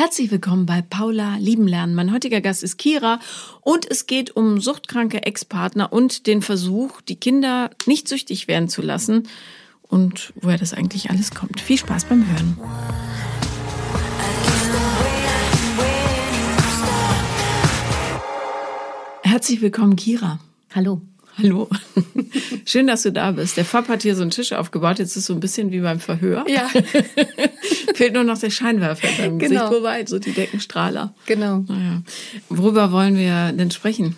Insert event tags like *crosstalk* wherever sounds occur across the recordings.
Herzlich willkommen bei Paula Lieben Lernen. Mein heutiger Gast ist Kira und es geht um suchtkranke Ex-Partner und den Versuch, die Kinder nicht süchtig werden zu lassen und woher das eigentlich alles kommt. Viel Spaß beim Hören. Herzlich willkommen, Kira. Hallo. Hallo. Schön, dass du da bist. Der Fab hat hier so einen Tisch aufgebaut. Jetzt ist es so ein bisschen wie beim Verhör. Ja. *laughs* Fehlt nur noch der Scheinwerfer beim Genau. Gesicht. Wobei, so die Deckenstrahler. Genau. Naja. Worüber wollen wir denn sprechen?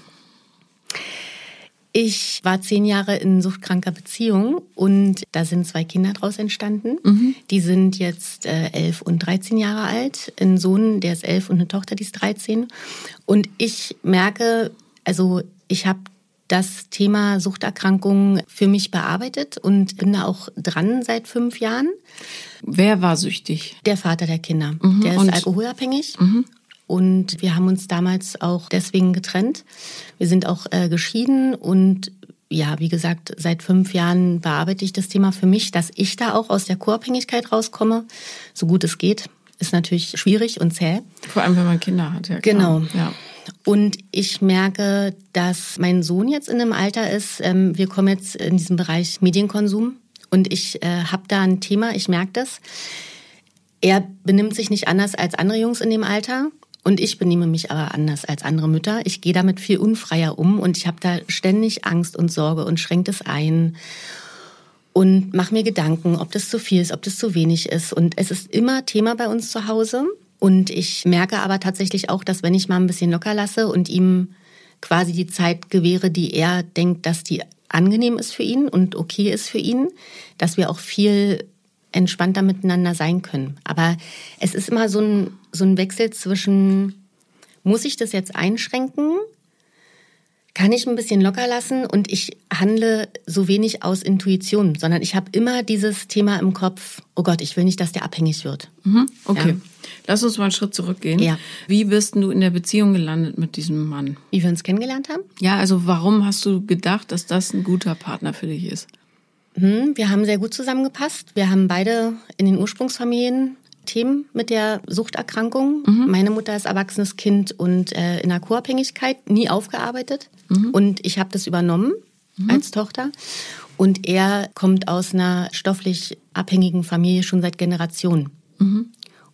Ich war zehn Jahre in suchtkranker Beziehung und da sind zwei Kinder draus entstanden. Die sind jetzt äh, elf und 13 Jahre alt. Ein Sohn, der ist elf und eine Tochter, die ist 13. Und ich merke, also ich habe das Thema Suchterkrankungen für mich bearbeitet und bin da auch dran seit fünf Jahren. Wer war süchtig? Der Vater der Kinder, der ist alkoholabhängig. Und wir haben uns damals auch deswegen getrennt. Wir sind auch äh, geschieden und ja, wie gesagt, seit fünf Jahren bearbeite ich das Thema für mich, dass ich da auch aus der Co-Abhängigkeit rauskomme, so gut es geht. Ist natürlich schwierig und zäh. Vor allem, wenn man Kinder hat. Ja, klar. Genau. Ja. Und ich merke, dass mein Sohn jetzt in einem Alter ist, ähm, wir kommen jetzt in diesen Bereich Medienkonsum und ich äh, habe da ein Thema, ich merke das. Er benimmt sich nicht anders als andere Jungs in dem Alter und ich benehme mich aber anders als andere Mütter. Ich gehe damit viel unfreier um und ich habe da ständig Angst und Sorge und schränke das ein und mache mir Gedanken, ob das zu viel ist, ob das zu wenig ist. Und es ist immer Thema bei uns zu Hause. Und ich merke aber tatsächlich auch, dass wenn ich mal ein bisschen locker lasse und ihm quasi die Zeit gewähre, die er denkt, dass die angenehm ist für ihn und okay ist für ihn, dass wir auch viel entspannter miteinander sein können. Aber es ist immer so ein, so ein Wechsel zwischen, muss ich das jetzt einschränken? kann ich ein bisschen locker lassen und ich handle so wenig aus Intuition, sondern ich habe immer dieses Thema im Kopf, oh Gott, ich will nicht, dass der abhängig wird. Mhm. Okay. Ja. Lass uns mal einen Schritt zurückgehen. Ja. Wie bist du in der Beziehung gelandet mit diesem Mann? Wie wir uns kennengelernt haben. Ja, also warum hast du gedacht, dass das ein guter Partner für dich ist? Hm, wir haben sehr gut zusammengepasst. Wir haben beide in den Ursprungsfamilien Themen mit der Suchterkrankung. Meine Mutter ist erwachsenes Kind und äh, in der Co-Abhängigkeit, nie aufgearbeitet. Und ich habe das übernommen als Tochter. Und er kommt aus einer stofflich abhängigen Familie schon seit Generationen.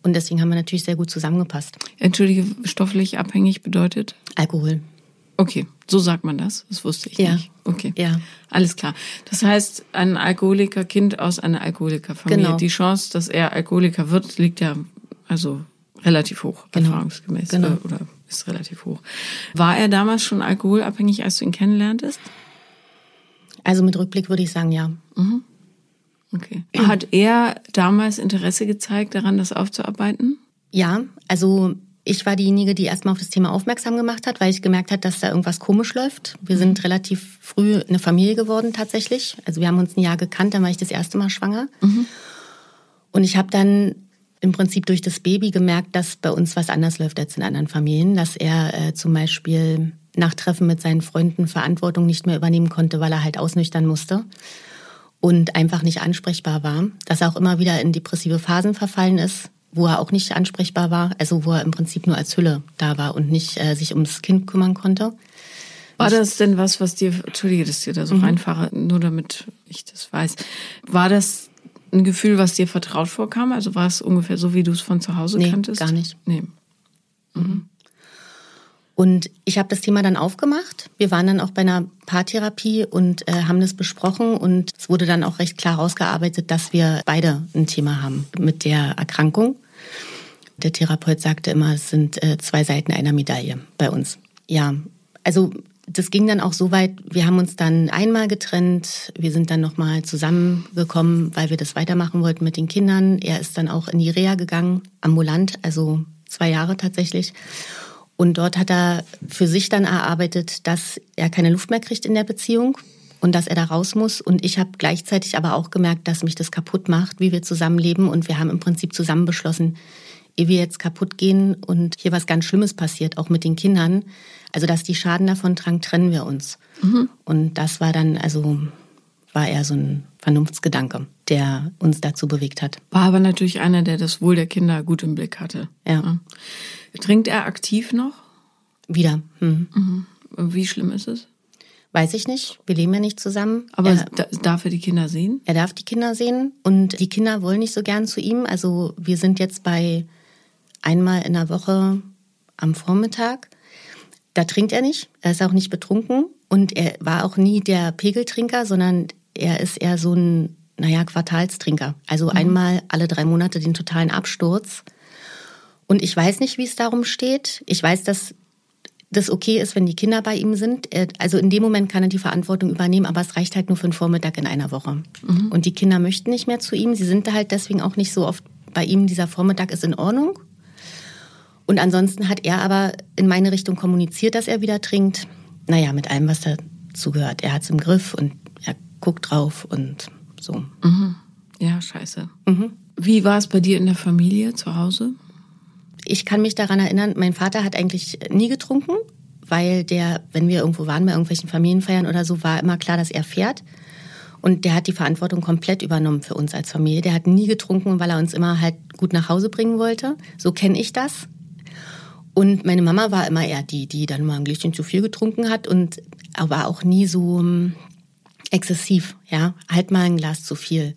Und deswegen haben wir natürlich sehr gut zusammengepasst. Entschuldige, stofflich abhängig bedeutet? Alkohol. Okay, so sagt man das. Das wusste ich Ja. nicht. Okay. Ja. Alles klar. Das heißt, ein Alkoholikerkind aus einer Alkoholikerfamilie. Genau. Die Chance, dass er Alkoholiker wird, liegt ja also relativ hoch, Genau. erfahrungsgemäß. Genau. Äh, Oder ist relativ hoch. War er damals schon alkoholabhängig, als du ihn kennenlerntest? Also mit Rückblick würde ich sagen, ja. Okay. Hat er damals Interesse gezeigt, daran das aufzuarbeiten? Ja, also ich war diejenige, die erstmal auf das Thema aufmerksam gemacht hat, weil ich gemerkt hat, dass da irgendwas komisch läuft. Wir sind relativ früh eine Familie geworden tatsächlich. Also wir haben uns ein Jahr gekannt, dann war ich das erste Mal schwanger. Und ich habe dann im Prinzip durch das Baby gemerkt, dass bei uns was anders läuft als in anderen Familien. Dass er äh, zum Beispiel nach Treffen mit seinen Freunden Verantwortung nicht mehr übernehmen konnte, weil er halt ausnüchtern musste und einfach nicht ansprechbar war. Dass er auch immer wieder in depressive Phasen verfallen ist, wo er auch nicht ansprechbar war, also wo er im Prinzip nur als Hülle da war und nicht äh, sich ums Kind kümmern konnte. War das denn was, was dir, entschuldige, dass ich dir da so reinfahre, nur damit ich das weiß. War das ein Gefühl, was dir vertraut vorkam? Also war es ungefähr so, wie du es von zu Hause Nee, kanntest? gar nicht. Nee. Und ich habe das Thema dann aufgemacht. Wir waren dann auch bei einer Paartherapie und äh, haben das besprochen und es wurde dann auch recht klar rausgearbeitet, dass wir beide ein Thema haben mit der Erkrankung. Der Therapeut sagte immer, es sind äh, zwei Seiten einer Medaille bei uns. Ja, also das ging dann auch so weit, wir haben uns dann einmal getrennt, wir sind dann nochmal zusammengekommen, weil wir das weitermachen wollten mit den Kindern. Er ist dann auch in die Reha gegangen, ambulant, also zwei Jahre tatsächlich. Und dort hat er für sich dann erarbeitet, dass er keine Luft mehr kriegt in der Beziehung und dass er da raus muss. Und ich habe gleichzeitig aber auch gemerkt, dass mich das kaputt macht, wie wir zusammenleben. Und wir haben im Prinzip zusammen beschlossen, ehe wir jetzt kaputt gehen und hier was ganz Schlimmes passiert, auch mit den Kindern, also dass die Schaden davon tragen, trennen wir uns. Und das war dann, also war eher so ein Vernunftsgedanke. Der uns dazu bewegt hat. War aber natürlich einer, der das Wohl der Kinder gut im Blick hatte. Ja. Trinkt er aktiv noch? Wieder. Hm. Mhm. Wie schlimm ist es? Weiß ich nicht. Wir leben ja nicht zusammen. Aber er, da, darf er die Kinder sehen? er darf die Kinder sehen und die Kinder wollen nicht so gern zu ihm. Also wir sind jetzt bei einmal in der Woche am Vormittag. Da trinkt er nicht. Er ist auch nicht betrunken und er war auch nie der Pegeltrinker, sondern er ist eher so ein, naja, Quartalstrinker. Also einmal alle drei Monate den totalen Absturz. Und ich weiß nicht, wie es darum steht. Ich weiß, dass das okay ist, wenn die Kinder bei ihm sind. Also in dem Moment kann er die Verantwortung übernehmen, aber es reicht halt nur für einen Vormittag in einer Woche. Und die Kinder möchten nicht mehr zu ihm. Sie sind halt deswegen auch nicht so oft bei ihm. Dieser Vormittag ist in Ordnung. Und ansonsten hat er aber in meine Richtung kommuniziert, dass er wieder trinkt. Naja, mit allem, was dazu gehört. Er hat es im Griff und er guckt drauf und so. Ja, scheiße. Wie war es bei dir in der Familie zu Hause? Ich kann mich daran erinnern, mein Vater hat eigentlich nie getrunken, weil der, wenn wir irgendwo waren bei irgendwelchen Familienfeiern oder so, war immer klar, dass er fährt. Und der hat die Verantwortung komplett übernommen für uns als Familie. Der hat nie getrunken, weil er uns immer halt gut nach Hause bringen wollte. So kenne ich das. Und meine Mama war immer eher die, die dann mal ein Gläschen zu viel getrunken hat und aber auch nie so ähm, exzessiv, ja, halt mal ein Glas zu viel.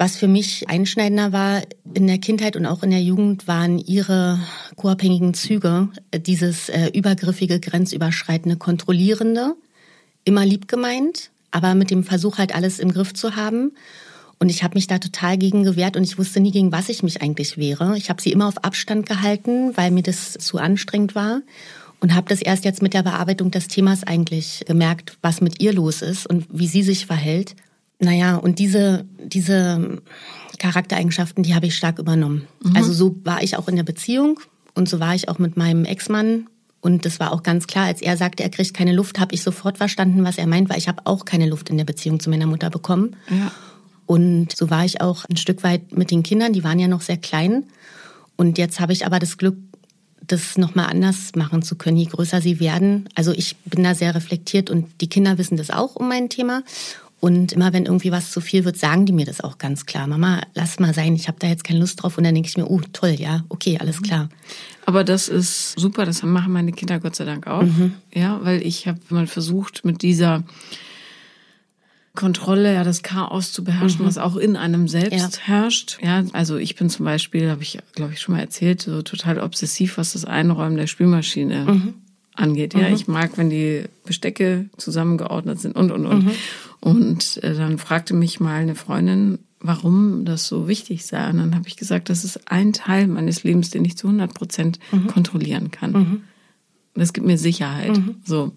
Was für mich einschneidender war in der Kindheit und auch in der Jugend, waren ihre co-abhängigen Züge, dieses äh, übergriffige, grenzüberschreitende, kontrollierende, immer lieb gemeint, aber mit dem Versuch halt alles im Griff zu haben. Und ich habe mich da total gegen gewehrt und ich wusste nie, gegen was ich mich eigentlich wehre. Ich habe sie immer auf Abstand gehalten, weil mir das zu anstrengend war. Und habe das erst jetzt mit der Bearbeitung des Themas eigentlich gemerkt, was mit ihr los ist und wie sie sich verhält. Naja, und diese, diese Charaktereigenschaften, die habe ich stark übernommen. Also so war ich auch in der Beziehung und so war ich auch mit meinem Ex-Mann. Und das war auch ganz klar, als er sagte, er kriegt keine Luft, habe ich sofort verstanden, was er meint, weil ich habe auch keine Luft in der Beziehung zu meiner Mutter bekommen. Ja. Und so war ich auch ein Stück weit mit den Kindern, die waren ja noch sehr klein. Und jetzt habe ich aber das Glück, das nochmal anders machen zu können, je größer sie werden. Also ich bin da sehr reflektiert und die Kinder wissen das auch um mein Thema. Und immer wenn irgendwie was zu viel wird, sagen die mir das auch ganz klar. Mama, lass mal sein, ich habe da jetzt keine Lust drauf. Und dann denke ich mir, oh toll, ja, okay, alles klar. Aber das ist super, das machen meine Kinder Gott sei Dank auch. Ja, weil ich habe mal versucht, mit dieser Kontrolle, ja, das Chaos zu beherrschen, was auch in einem selbst Ja. herrscht. Ja, also ich bin zum Beispiel, habe ich, glaube ich, schon mal erzählt, so total obsessiv, was das Einräumen der Spülmaschine angeht. Ja, ich mag, wenn die Bestecke zusammengeordnet sind und, und, und. Und äh, dann fragte mich mal eine Freundin, warum das so wichtig sei. Und dann habe ich gesagt, das ist ein Teil meines Lebens, den ich zu 100 Prozent kontrollieren kann. Das gibt mir Sicherheit. So.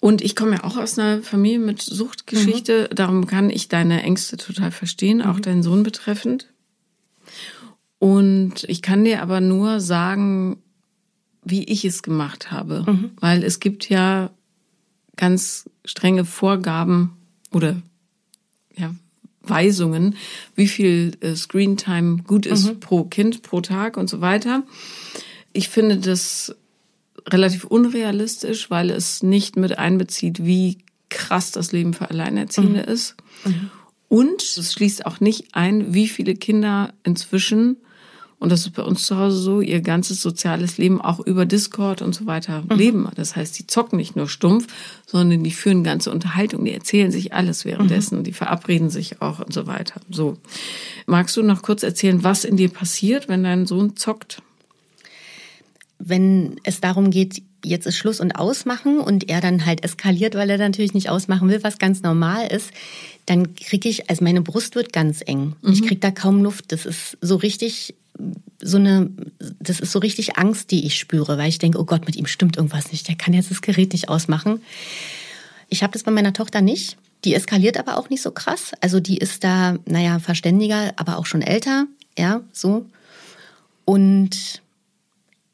Und ich komme ja auch aus einer Familie mit Suchtgeschichte. Darum kann ich deine Ängste total verstehen, auch deinen Sohn betreffend. Und ich kann dir aber nur sagen, wie ich es gemacht habe. Weil es gibt ja ganz strenge Vorgaben oder ja, Weisungen, wie viel äh, Screentime gut ist pro Kind, pro Tag und so weiter. Ich finde das relativ unrealistisch, weil es nicht mit einbezieht, wie krass das Leben für Alleinerziehende ist. Und es schließt auch nicht ein, wie viele Kinder inzwischen, und das ist bei uns zu Hause so, ihr ganzes soziales Leben auch über Discord und so weiter leben. Das heißt, die zocken nicht nur stumpf, sondern die führen ganze Unterhaltung, die erzählen sich alles währenddessen, die verabreden sich auch und so weiter. So. Magst du noch kurz erzählen, was in dir passiert, wenn dein Sohn zockt? Wenn es darum geht, jetzt ist Schluss und ausmachen und er dann halt eskaliert, weil er natürlich nicht ausmachen will, was ganz normal ist, dann kriege ich, also meine Brust wird ganz eng. Ich kriege da kaum Luft. Das ist so richtig so eine, das ist so richtig Angst, die ich spüre, weil ich denke, oh Gott, mit ihm stimmt irgendwas nicht. Der kann jetzt das Gerät nicht ausmachen. Ich habe das bei meiner Tochter nicht. Die eskaliert aber auch nicht so krass. Also die ist da, naja, verständiger, aber auch schon älter. Ja, so. Und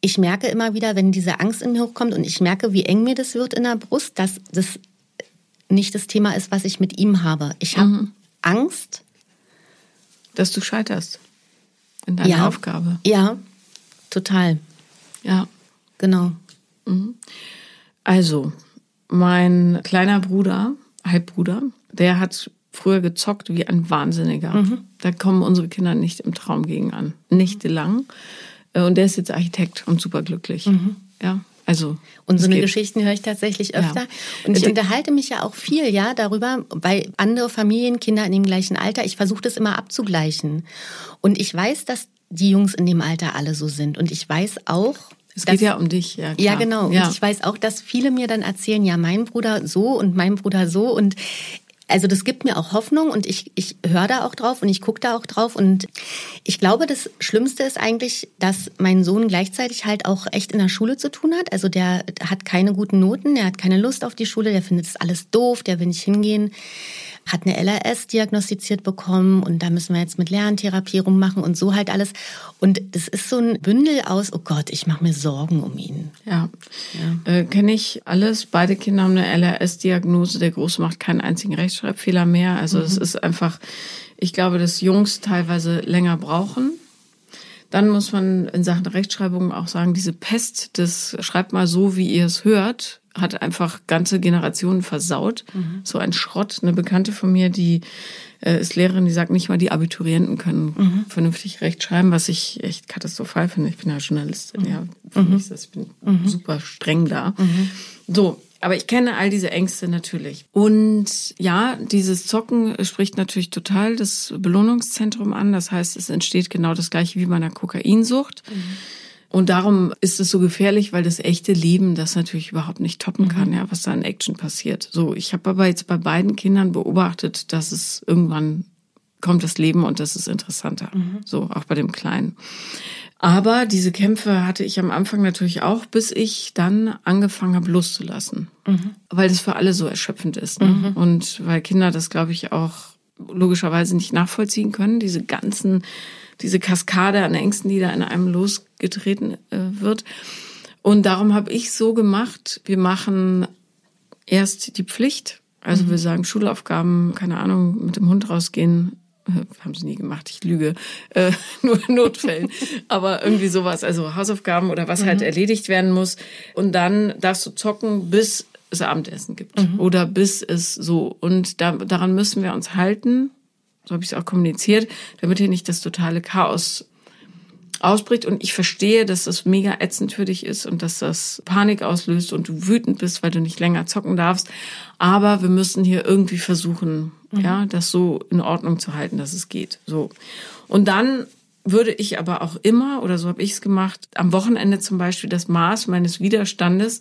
ich merke immer wieder, wenn diese Angst in mir hochkommt und ich merke, wie eng mir das wird in der Brust, dass das nicht das Thema ist, was ich mit ihm habe. Ich habe Angst. Dass du scheiterst in deiner Ja. Aufgabe. Ja, total. Ja. Genau. Also, mein kleiner Bruder, Halbbruder, der hat früher gezockt wie ein Wahnsinniger. Mhm. Da kommen unsere Kinder nicht im Traum gegen an. Nächtelang. Äh, und der ist jetzt Architekt und superglücklich. Mhm. Ja. Also, und so eine geht. Geschichten höre ich tatsächlich öfter. Ja. Und ich unterhalte mich ja auch viel, ja, darüber, weil andere Familien, Kinder in dem gleichen Alter, ich versuche das immer abzugleichen. Und ich weiß, dass die Jungs in dem Alter alle so sind. Und ich weiß auch, es geht ja um dich, ja. Klar. Ja, genau. Ja. Und ich weiß auch, dass viele mir dann erzählen, ja, mein Bruder so und mein Bruder so. Und also das gibt mir auch Hoffnung und ich, ich höre da auch drauf und ich gucke da auch drauf. Und ich glaube, das Schlimmste ist eigentlich, dass mein Sohn gleichzeitig halt auch echt in der Schule zu tun hat. Also der hat keine guten Noten, der hat keine Lust auf die Schule, der findet es alles doof, der will nicht hingehen hat eine LRS diagnostiziert bekommen und da müssen wir jetzt mit Lerntherapie rummachen und so halt alles. Und das ist so ein Bündel aus, oh Gott, ich mache mir Sorgen um ihn. Ja, ja. Äh, kenne ich alles. Beide Kinder haben eine LRS-Diagnose. Der Große macht keinen einzigen Rechtschreibfehler mehr. Also es mhm. ist einfach, ich glaube, dass Jungs teilweise länger brauchen. Dann muss man in Sachen Rechtschreibung auch sagen, diese Pest des Schreibt mal so, wie ihr es hört, hat einfach ganze Generationen versaut. Mhm. So ein Schrott. Eine Bekannte von mir, die äh, ist Lehrerin, die sagt nicht mal, die Abiturienten können mhm. vernünftig rechtschreiben, was ich echt katastrophal finde. Ich bin ja Journalistin, mhm. ja. Für mhm. mich ist das, ich bin mhm. super streng da. Mhm. So, aber ich kenne all diese Ängste natürlich. Und ja, dieses Zocken spricht natürlich total das Belohnungszentrum an. Das heißt, es entsteht genau das gleiche wie bei einer Kokainsucht. Mhm. Und darum ist es so gefährlich, weil das echte Leben das natürlich überhaupt nicht toppen kann, mhm. ja, was da in Action passiert. So, ich habe aber jetzt bei beiden Kindern beobachtet, dass es irgendwann kommt das Leben und das ist interessanter. Mhm. So, auch bei dem Kleinen. Aber diese Kämpfe hatte ich am Anfang natürlich auch, bis ich dann angefangen habe, loszulassen. Mhm. Weil das für alle so erschöpfend ist. Ne? Mhm. Und weil Kinder das, glaube ich, auch logischerweise nicht nachvollziehen können, diese ganzen diese Kaskade an Ängsten, die da in einem losgetreten äh, wird. Und darum habe ich so gemacht, wir machen erst die Pflicht. Also mhm. wir sagen Schulaufgaben, keine Ahnung, mit dem Hund rausgehen, haben sie nie gemacht, ich lüge, äh, *laughs* nur in Notfällen, aber irgendwie sowas, also Hausaufgaben oder was halt mhm. halt erledigt werden muss. Und dann darfst du zocken, bis es Abendessen gibt mhm. oder bis es so. Und da, daran müssen wir uns halten so habe ich es auch kommuniziert, damit hier nicht das totale Chaos ausbricht. Und ich verstehe, dass das mega ätzend für dich ist und dass das Panik auslöst und du wütend bist, weil du nicht länger zocken darfst. Aber wir müssen hier irgendwie versuchen, mhm. ja, das so in Ordnung zu halten, dass es geht. So. Und dann würde ich aber auch immer, oder so habe ich es gemacht, am Wochenende zum Beispiel das Maß meines Widerstandes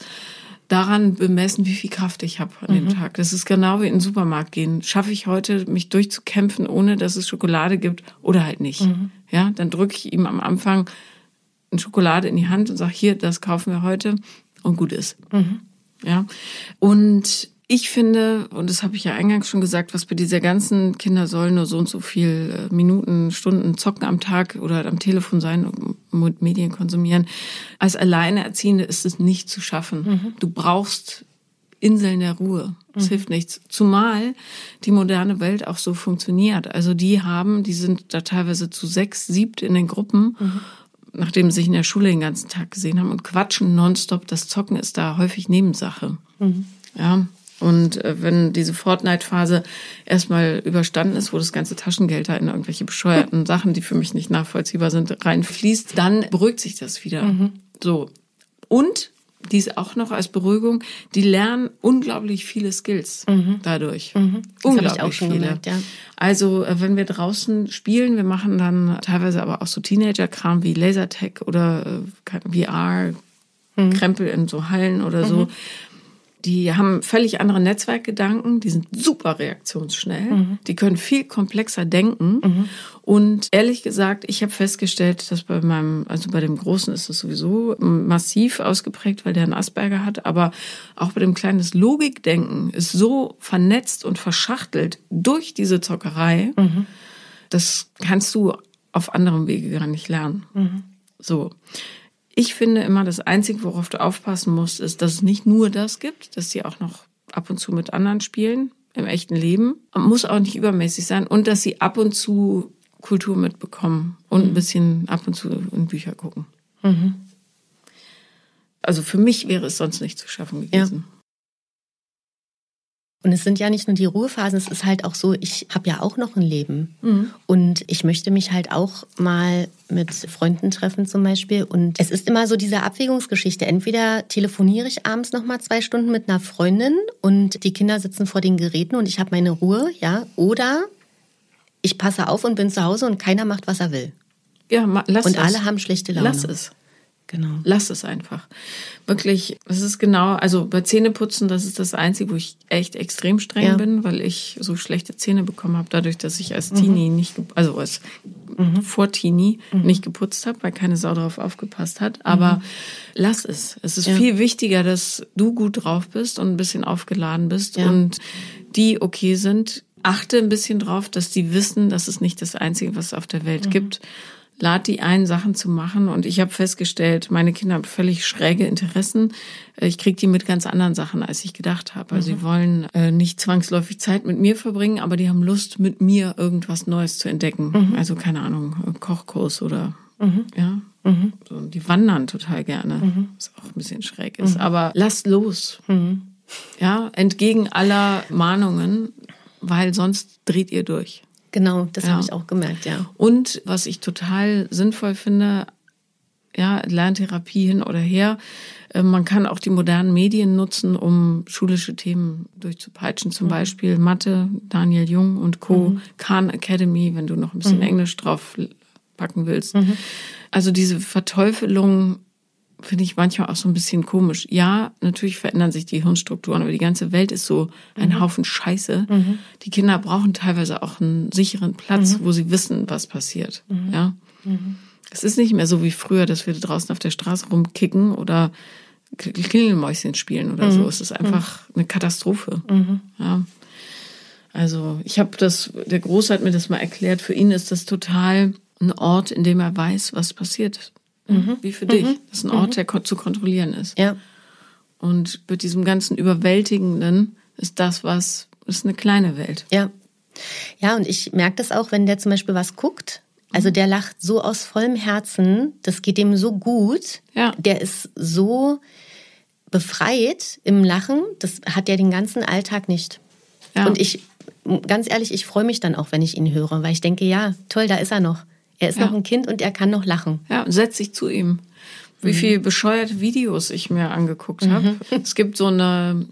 daran bemessen, wie viel Kraft ich habe an mhm. dem Tag. Das ist genau wie in den Supermarkt gehen. Schaffe ich heute, mich durchzukämpfen, ohne dass es Schokolade gibt oder halt nicht. Mhm. Ja, dann drücke ich ihm am Anfang eine Schokolade in die Hand und sage, hier, das kaufen wir heute und gut ist. Mhm. Ja. Und ich finde, und das habe ich ja eingangs schon gesagt, was bei dieser ganzen Kinder sollen nur so und so viel äh, Minuten, Stunden zocken am Tag oder am Telefon sein und Medien konsumieren. Als Alleinerziehende ist es nicht zu schaffen. Mhm. Du brauchst Inseln der Ruhe. Es mhm. hilft nichts. Zumal die moderne Welt auch so funktioniert. Also die haben, die sind da teilweise zu sechs, siebt in den Gruppen. Mhm nachdem sie sich in der Schule den ganzen Tag gesehen haben und quatschen nonstop. Das Zocken ist da häufig Nebensache. Mhm. Ja, und äh, wenn diese Fortnite-Phase erstmal überstanden ist, wo das ganze Taschengeld da in irgendwelche bescheuerten *laughs* Sachen, die für mich nicht nachvollziehbar sind, reinfließt, dann beruhigt sich das wieder. Mhm. So. Und dies auch noch als Beruhigung, die lernen unglaublich viele Skills mhm. dadurch. Mhm. Unglaublich viele. Gemerkt, ja. Also äh, wenn wir draußen spielen, wir machen dann teilweise aber auch so Teenager-Kram wie Lasertag oder äh, VR, mhm. Krempel in so Hallen oder so, mhm die haben völlig andere Netzwerkgedanken, die sind super reaktionsschnell, mhm. die können viel komplexer denken. Mhm. Und ehrlich gesagt, ich habe festgestellt, dass bei meinem, also bei dem Großen ist es sowieso massiv ausgeprägt, weil der einen Asperger hat, aber auch bei dem Kleinen das Logikdenken ist so vernetzt und verschachtelt durch diese Zockerei, mhm. das kannst du auf anderem Wege gar nicht lernen. Mhm. So. Ich finde immer, das Einzige, worauf du aufpassen musst, ist, dass es nicht nur das gibt, dass sie auch noch ab und zu mit anderen spielen im echten Leben. Muss auch nicht übermäßig sein und dass sie ab und zu Kultur mitbekommen und ein mhm. bisschen ab und zu in Bücher gucken. Mhm. Also für mich wäre es sonst nicht zu schaffen gewesen. Ja. Und es sind ja nicht nur die Ruhephasen, es ist halt auch so, ich habe ja auch noch ein Leben. Mhm. Und ich möchte mich halt auch mal mit Freunden treffen zum Beispiel. Und es ist immer so diese Abwägungsgeschichte. Entweder telefoniere ich abends noch mal zwei Stunden mit einer Freundin und die Kinder sitzen vor den Geräten und ich habe meine Ruhe, ja. Oder ich passe auf und bin zu Hause und keiner macht, was er will. Ja, lass und es. alle haben schlechte Laune. Lass es. Genau. Lass es einfach. Wirklich, es ist genau, also bei Zähneputzen, das ist das Einzige, wo ich echt extrem streng ja. bin, weil ich so schlechte Zähne bekommen habe, dadurch, dass ich als Teenie mhm. nicht, also als mhm. vor Teenie mhm. nicht geputzt habe, weil keine Sau darauf aufgepasst hat. Aber mhm. lass es. Es ist ja. viel wichtiger, dass du gut drauf bist und ein bisschen aufgeladen bist ja. und die okay sind. Achte ein bisschen drauf, dass die wissen, dass es nicht das Einzige, was es auf der Welt mhm. gibt lad die ein, Sachen zu machen. Und ich habe festgestellt, meine Kinder haben völlig schräge Interessen. Ich kriege die mit ganz anderen Sachen, als ich gedacht habe. Also mhm. sie wollen äh, nicht zwangsläufig Zeit mit mir verbringen, aber die haben Lust, mit mir irgendwas Neues zu entdecken. Mhm. Also keine Ahnung, Kochkurs oder mhm. ja. Mhm. So, die wandern total gerne, mhm. was auch ein bisschen schräg ist. Mhm. Aber lasst los. Ja, entgegen aller Mahnungen, weil sonst dreht ihr durch. Genau, das ja. habe ich auch gemerkt, ja. Und was ich total sinnvoll finde, ja, Lerntherapie hin oder her, äh, man kann auch die modernen Medien nutzen, um schulische Themen durchzupeitschen. Zum mhm. Beispiel Mathe, Daniel Jung und Co., mhm. Khan Academy, wenn du noch ein bisschen mhm. Englisch drauf packen willst. Mhm. Also diese Verteufelung finde ich manchmal auch so ein bisschen komisch. Ja, natürlich verändern sich die Hirnstrukturen, aber die ganze Welt ist so ein mhm. Haufen Scheiße. Mhm. Die Kinder brauchen teilweise auch einen sicheren Platz, mhm. wo sie wissen, was passiert. Mhm. Ja. Mhm. Es ist nicht mehr so wie früher, dass wir draußen auf der Straße rumkicken oder Klingelmäuschen spielen oder so. Mhm. Es ist einfach eine Katastrophe. Ja. Also ich habe das, der Groß hat mir das mal erklärt, für ihn ist das total ein Ort, in dem er weiß, was passiert mhm. wie für dich. Mhm. Das ist ein Ort, mhm. der zu kontrollieren ist. Ja. Und mit diesem ganzen Überwältigenden ist das was, ist eine kleine Welt. Ja. Ja, und ich merke das auch, wenn der zum Beispiel was guckt. Also der lacht so aus vollem Herzen, das geht dem so gut. Ja. Der ist so befreit im Lachen, das hat er den ganzen Alltag nicht. Ja. Und ich, ganz ehrlich, ich freue mich dann auch, wenn ich ihn höre, weil ich denke, ja, toll, da ist er noch. Er ist ja. noch ein Kind und er kann noch lachen. Ja, setz dich zu ihm. Wie mhm. viele bescheuerte Videos ich mir angeguckt mhm. habe. Es gibt so eine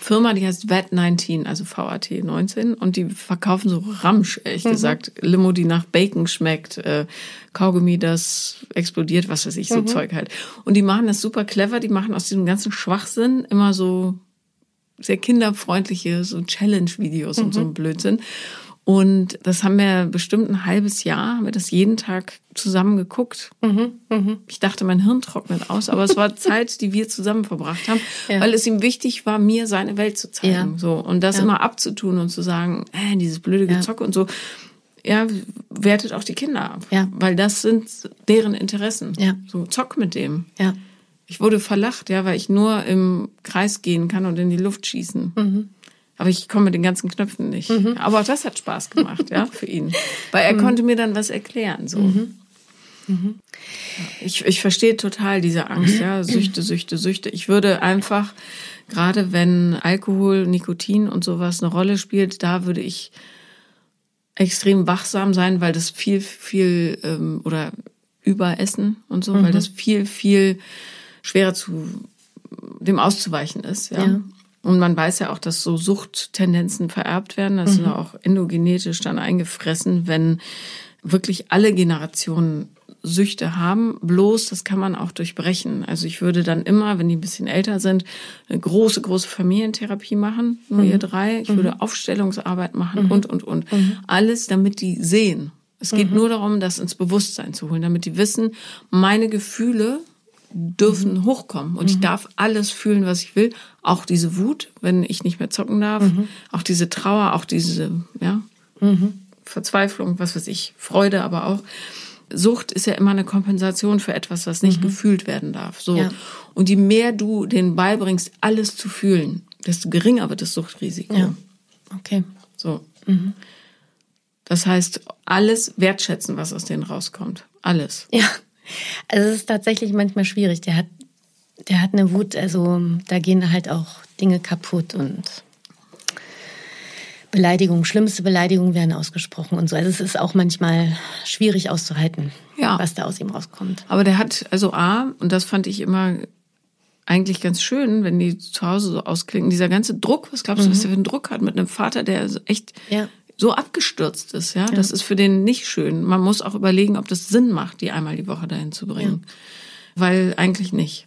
Firma, die heißt VAT19, also VAT 19, und die verkaufen so Ramsch, ehrlich mhm. gesagt. Limo, die nach Bacon schmeckt, äh, Kaugummi, das explodiert, was weiß ich, so mhm. Zeug halt. Und die machen das super clever, die machen aus diesem ganzen Schwachsinn immer so sehr kinderfreundliche, so Challenge-Videos und so ein mhm. Blödsinn. Und das haben wir bestimmt ein halbes Jahr, haben wir das jeden Tag zusammen geguckt. Mhm, mh. Ich dachte, mein Hirn trocknet aus, aber es war *laughs* Zeit, die wir zusammen verbracht haben, ja. weil es ihm wichtig war, mir seine Welt zu zeigen. Ja. So und das ja. immer abzutun und zu sagen, äh, dieses blöde Gezocke und so. Ja, wertet auch die Kinder ab, ja. weil das sind deren Interessen. Ja. So zock mit dem. Ja. Ich wurde verlacht, ja, weil ich nur im Kreis gehen kann und in die Luft schießen. Mhm. Aber ich komme mit den ganzen Knöpfen nicht. Mhm. Aber auch das hat Spaß gemacht, ja, für ihn. *laughs* Weil er mhm. konnte mir dann was erklären, so. Mhm. mhm. Ich, ich verstehe total diese Angst, ja, *clears throat* Süchte, Süchte, Süchte. Ich würde einfach, gerade wenn Alkohol, Nikotin und sowas eine Rolle spielt, da würde ich extrem wachsam sein, weil das viel, viel, ähm, oder überessen und so, weil mhm. das viel, viel schwerer zu dem auszuweichen ist, ja. ja. Und man weiß ja auch, dass so Suchttendenzen vererbt werden. Das mhm. ist ja auch endogenetisch dann eingefressen, wenn wirklich alle Generationen Süchte haben. Bloß, das kann man auch durchbrechen. Also ich würde dann immer, wenn die ein bisschen älter sind, eine große, große Familientherapie machen, nur mhm. ihr drei. Ich mhm. würde Aufstellungsarbeit machen mhm. und, und, und. Mhm. Alles, damit die sehen. Es geht mhm. nur darum, das ins Bewusstsein zu holen, damit die wissen, meine Gefühle dürfen mhm. hochkommen und mhm. ich darf alles fühlen, was ich will, auch diese Wut, wenn ich nicht mehr zocken darf, mhm. auch diese Trauer, auch diese ja mhm. Verzweiflung, was weiß ich, Freude, aber auch Sucht ist ja immer eine Kompensation für etwas, was nicht mhm. gefühlt werden darf. So ja. und je mehr du denen beibringst, alles zu fühlen, desto geringer wird das Suchtrisiko. Ja. Okay. So. Mhm. Das heißt, alles wertschätzen, was aus denen rauskommt. Alles. Ja. Also es ist tatsächlich manchmal schwierig. Der hat, der hat eine Wut, also da gehen halt auch Dinge kaputt und Beleidigungen, schlimmste Beleidigungen werden ausgesprochen und so. Also es ist auch manchmal schwierig auszuhalten, Ja. was da aus ihm rauskommt. Aber der hat, also A, und das fand ich immer eigentlich ganz schön, wenn die zu Hause so ausklingen, dieser ganze Druck, was glaubst du, was der für einen Druck hat mit einem Vater, der echt Ja. So abgestürzt ist, ja? Das ist für den nicht schön. Man muss auch überlegen, ob das Sinn macht, die einmal die Woche dahin zu bringen. Weil eigentlich nicht.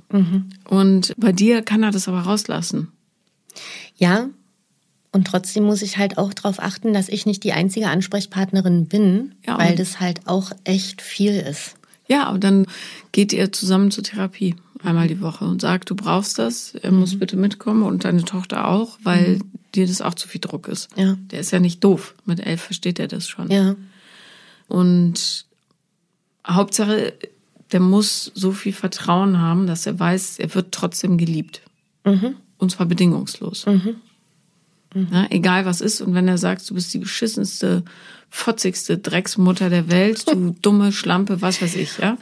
Und bei dir kann er das aber rauslassen. Ja, und trotzdem muss ich halt auch darauf achten, dass ich nicht die einzige Ansprechpartnerin bin, Ja, weil das halt auch echt viel ist. Ja, aber dann geht ihr zusammen zur Therapie einmal die Woche und sagt, du brauchst das, er muss bitte mitkommen und deine Tochter auch, weil dir das auch zu viel Druck ist. Ja. Der ist ja nicht doof. Mit elf versteht er das schon. Ja, Und Hauptsache, der muss so viel Vertrauen haben, dass er weiß, er wird trotzdem geliebt. Und zwar bedingungslos. Ja, egal was ist. Und wenn er sagt, du bist die beschissenste, fotzigste Drecksmutter der Welt, du *laughs* dumme Schlampe, was weiß ich, ja.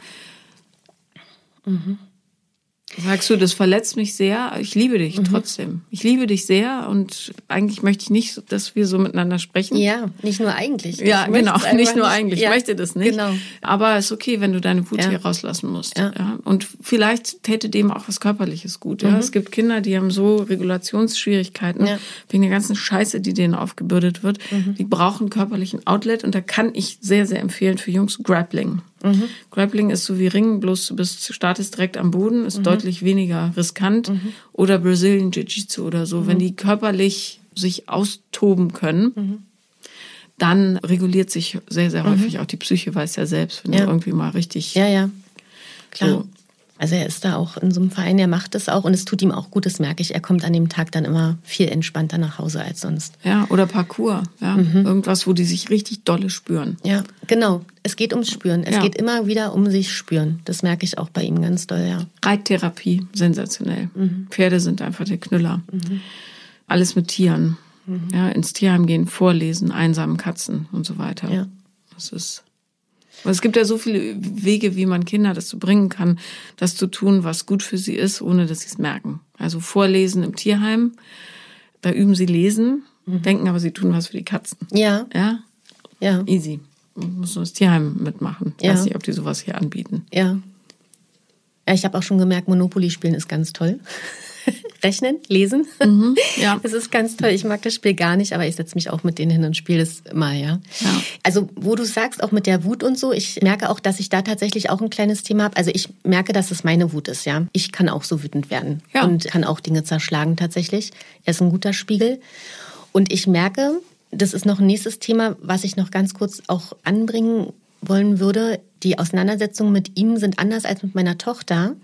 Sagst du, das verletzt mich sehr, ich liebe dich trotzdem. Ich liebe dich sehr und eigentlich möchte ich nicht, dass wir so miteinander sprechen. ja, nicht nur eigentlich. Ja, Ich möchte genau, nicht nur eigentlich. Ja, Ich möchte das nicht. Genau. Aber es ist okay, wenn du deine Wut Ja. hier rauslassen musst. Ja. Ja. Und vielleicht täte dem auch was Körperliches gut. Mhm. Ja. Es gibt Kinder, die haben so Regulationsschwierigkeiten Ja. wegen der ganzen Scheiße, die denen aufgebürdet wird. Mhm. Die brauchen körperlichen Outlet und da kann ich sehr, sehr empfehlen für Jungs Grappling. Mhm. Grappling ist so wie Ringen, bloß du bist, startest direkt am Boden, Mhm. ist deutlich weniger riskant. Oder Brazilian Jiu-Jitsu oder so. Mhm. Wenn die körperlich sich austoben können, Mhm. dann reguliert sich sehr, sehr häufig auch die Psyche, weiß ja selbst, wenn Ja. du irgendwie mal richtig. Ja, ja. Klar. So. Also er ist da auch in so einem Verein, er macht das auch und es tut ihm auch gut, das merke ich. Er kommt an dem Tag dann immer viel entspannter nach Hause als sonst. Ja, oder Parkour, ja. Mhm. Irgendwas, wo die sich richtig dolle spüren. Ja, genau. Es geht ums Spüren. Es Ja. geht immer wieder um sich spüren. Das merke ich auch bei ihm ganz doll, ja. Reittherapie, sensationell. Mhm. Pferde sind einfach der Knüller. Alles mit Tieren. Ja, ins Tierheim gehen, vorlesen, einsamen Katzen und so weiter. Ja. Das ist. Aber es gibt ja so viele Wege, wie man Kinder dazu bringen kann, das zu tun, was gut für sie ist, ohne dass sie es merken. Also vorlesen im Tierheim, da üben sie lesen, Mhm. denken aber, sie tun was für die Katzen. Ja, Ja, ja, easy. Muss nur das Tierheim mitmachen. Ich Ja. weiß nicht, ob die sowas hier anbieten. ja. Ja, ich habe auch schon gemerkt, Monopoly spielen ist ganz toll. *laughs* Rechnen, lesen. ja. *laughs* Es ist ganz toll. Ich mag das Spiel gar nicht, aber ich setze mich auch mit denen hin und spiele es immer, ja. Ja. Also, wo du sagst, auch mit der Wut und so, ich merke auch, dass ich da tatsächlich auch ein kleines Thema habe. Also, ich merke, dass es meine Wut ist, ja. Ich kann auch so wütend werden Ja. und kann auch Dinge zerschlagen tatsächlich. Er ist ein guter Spiegel. Und ich merke, das ist noch ein nächstes Thema, was ich noch ganz kurz auch anbringen wollen würde. Die Auseinandersetzungen mit ihm sind anders als mit meiner Tochter.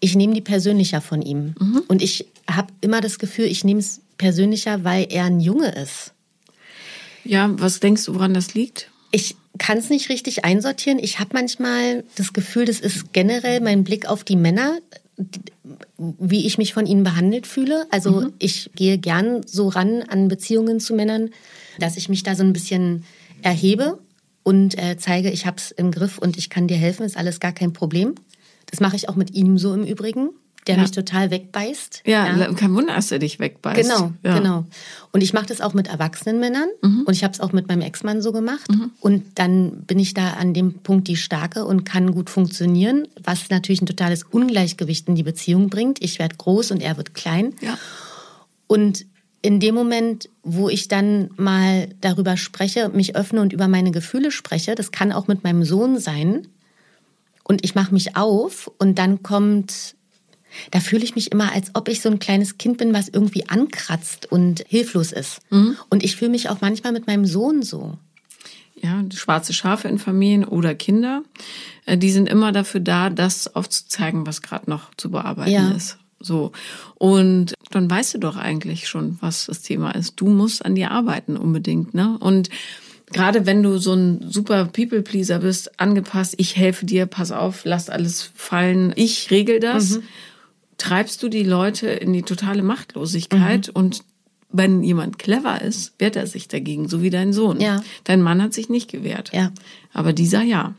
Ich nehme die persönlicher von ihm. Und ich habe immer das Gefühl, ich nehme es persönlicher, weil er ein Junge ist. Ja, was denkst du, woran das liegt? Ich kann es nicht richtig einsortieren. Ich habe manchmal das Gefühl, das ist generell mein Blick auf die Männer, wie ich mich von ihnen behandelt fühle. Also ich gehe gern so ran an Beziehungen zu Männern, dass ich mich da so ein bisschen erhebe und äh, zeige, ich habe es im Griff und ich kann dir helfen, ist alles gar kein Problem. Das mache ich auch mit ihm so im Übrigen, der Ja. mich total wegbeißt. Ja, kein Wunder, dass er dich wegbeißt. Genau, ja. genau. Und ich mache das auch mit erwachsenen Männern Mhm. und ich habe es auch mit meinem Ex-Mann so gemacht. Und dann bin ich da an dem Punkt die Starke und kann gut funktionieren, was natürlich ein totales Ungleichgewicht in die Beziehung bringt. Ich werde groß und er wird klein. Ja. Und in dem Moment, wo ich dann mal darüber spreche, mich öffne und über meine Gefühle spreche, das kann auch mit meinem Sohn sein, und ich mache mich auf und dann kommt, da fühle ich mich immer, als ob ich so ein kleines Kind bin, was irgendwie ankratzt und hilflos ist. Und ich fühle mich auch manchmal mit meinem Sohn so. ja, schwarze Schafe in Familien oder Kinder, äh, die sind immer dafür da, das aufzuzeigen, was gerade noch zu bearbeiten Ja. ist. So. Und dann weißt du doch eigentlich schon, was das Thema ist. Du musst an dir arbeiten unbedingt, ne? Und gerade wenn du so ein super People-Pleaser bist, angepasst, ich helfe dir, pass auf, lass alles fallen, ich regel das, treibst du die Leute in die totale Machtlosigkeit und wenn jemand clever ist, wehrt er sich dagegen, so wie dein Sohn. Ja. Dein Mann hat sich nicht gewehrt. Ja. Aber dieser ja.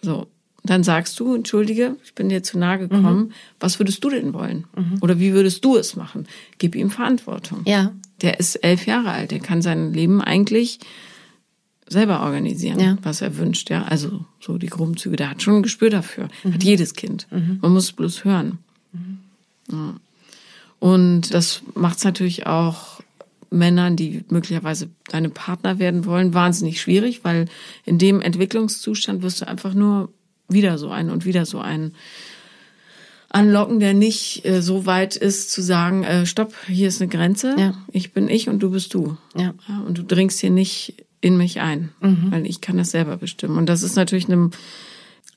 So. dann sagst du, entschuldige, ich bin dir zu nahe gekommen, mhm. was würdest du denn wollen? Mhm. Oder wie würdest du es machen? Gib ihm Verantwortung. Ja. Der ist elf Jahre alt, der kann sein Leben eigentlich selber organisieren, ja. was er wünscht. Ja, also so die groben Züge. Der hat schon ein Gespür dafür. Mhm. Hat jedes Kind. Mhm. Man muss es bloß hören. Mhm. Ja. Und das macht es natürlich auch Männern, die möglicherweise deine Partner werden wollen, wahnsinnig schwierig, weil in dem Entwicklungszustand wirst du einfach nur wieder so einen und wieder so einen anlocken, der nicht äh, so weit ist zu sagen, äh, stopp, hier ist eine Grenze, ja. ich bin ich und du bist du. Ja. ja und du dringst hier nicht in mich ein, mhm. weil ich kann das selber bestimmen. Und das ist natürlich eine,